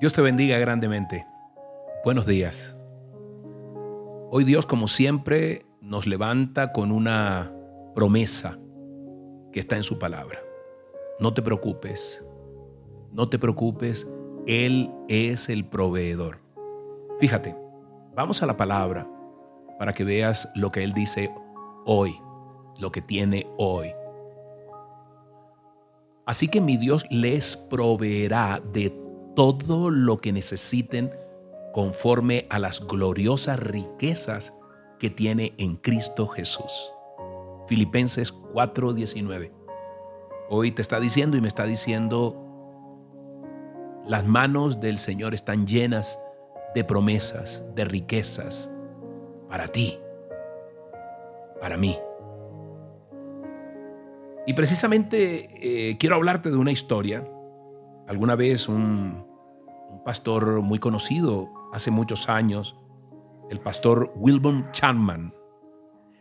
Dios te bendiga grandemente. Buenos días. Hoy Dios, como siempre, nos levanta con una promesa que está en su palabra. No te preocupes, no te preocupes, Él es el proveedor. Fíjate, vamos a la palabra para que veas lo que Él dice hoy, lo que tiene hoy. Así que mi Dios les proveerá de todo lo que necesiten conforme a las gloriosas riquezas que tiene en Cristo Jesús. Filipenses 4:19. Hoy te está diciendo y me está diciendo, las manos del Señor están llenas de promesas, de riquezas, para ti, para mí. Y precisamente eh, quiero hablarte de una historia. Alguna vez un, pastor muy conocido hace muchos años, el pastor Wilbur Chanman,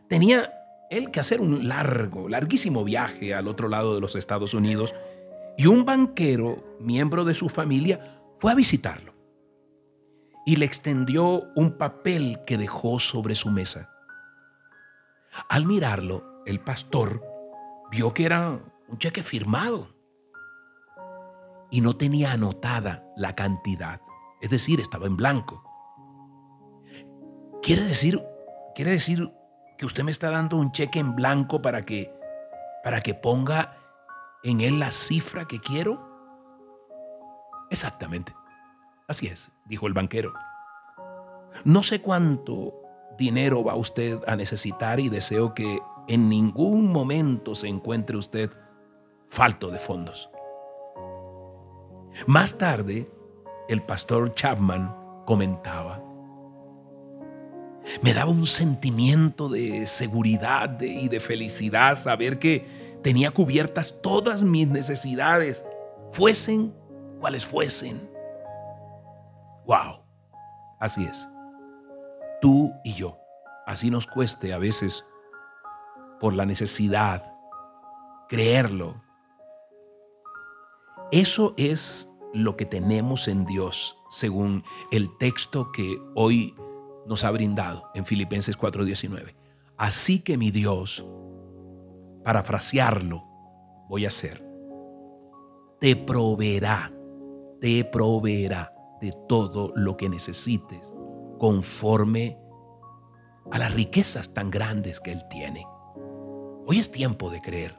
tenía él que hacer un largo, larguísimo viaje al otro lado de los Estados Unidos y un banquero, miembro de su familia, fue a visitarlo y le extendió un papel que dejó sobre su mesa. Al mirarlo, el pastor vio que era un cheque firmado y no tenía anotada la cantidad, es decir, estaba en blanco. Quiere decir, quiere decir que usted me está dando un cheque en blanco para que para que ponga en él la cifra que quiero? Exactamente. Así es, dijo el banquero. No sé cuánto dinero va usted a necesitar y deseo que en ningún momento se encuentre usted falto de fondos. Más tarde, el pastor Chapman comentaba, me daba un sentimiento de seguridad y de felicidad saber que tenía cubiertas todas mis necesidades, fuesen cuales fuesen. ¡Wow! Así es. Tú y yo. Así nos cueste a veces por la necesidad creerlo, eso es lo que tenemos en Dios, según el texto que hoy nos ha brindado en Filipenses 4:19. Así que mi Dios, parafrasearlo, voy a hacer, te proveerá, te proveerá de todo lo que necesites conforme a las riquezas tan grandes que Él tiene. Hoy es tiempo de creer,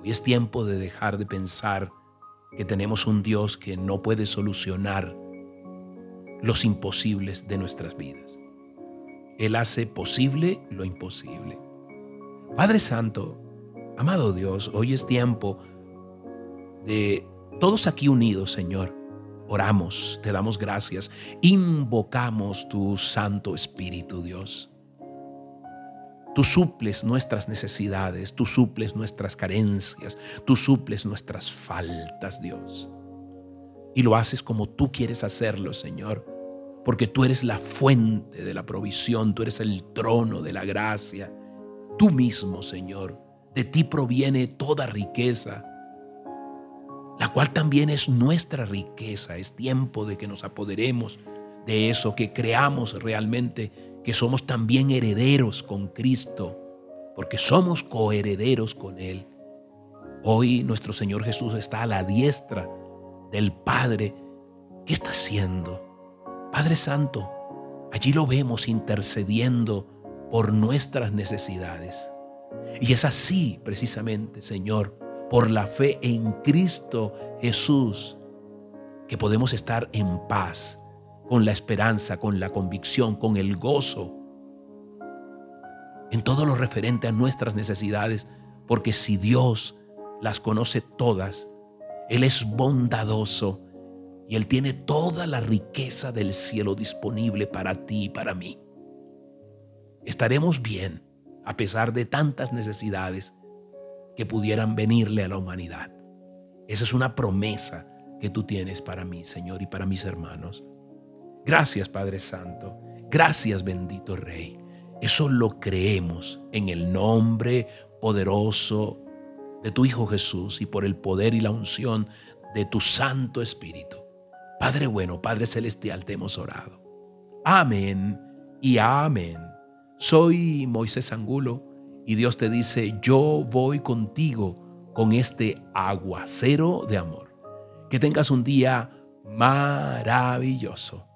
hoy es tiempo de dejar de pensar que tenemos un Dios que no puede solucionar los imposibles de nuestras vidas. Él hace posible lo imposible. Padre Santo, amado Dios, hoy es tiempo de todos aquí unidos, Señor. Oramos, te damos gracias, invocamos tu Santo Espíritu, Dios. Tú suples nuestras necesidades, tú suples nuestras carencias, tú suples nuestras faltas, Dios. Y lo haces como tú quieres hacerlo, Señor, porque tú eres la fuente de la provisión, tú eres el trono de la gracia. Tú mismo, Señor, de ti proviene toda riqueza, la cual también es nuestra riqueza. Es tiempo de que nos apoderemos de eso, que creamos realmente que somos también herederos con Cristo, porque somos coherederos con Él. Hoy nuestro Señor Jesús está a la diestra del Padre. ¿Qué está haciendo? Padre Santo, allí lo vemos intercediendo por nuestras necesidades. Y es así precisamente, Señor, por la fe en Cristo Jesús, que podemos estar en paz con la esperanza, con la convicción, con el gozo, en todo lo referente a nuestras necesidades, porque si Dios las conoce todas, Él es bondadoso y Él tiene toda la riqueza del cielo disponible para ti y para mí. Estaremos bien a pesar de tantas necesidades que pudieran venirle a la humanidad. Esa es una promesa que tú tienes para mí, Señor, y para mis hermanos. Gracias Padre Santo. Gracias bendito Rey. Eso lo creemos en el nombre poderoso de tu Hijo Jesús y por el poder y la unción de tu Santo Espíritu. Padre bueno, Padre Celestial, te hemos orado. Amén y amén. Soy Moisés Angulo y Dios te dice, yo voy contigo con este aguacero de amor. Que tengas un día maravilloso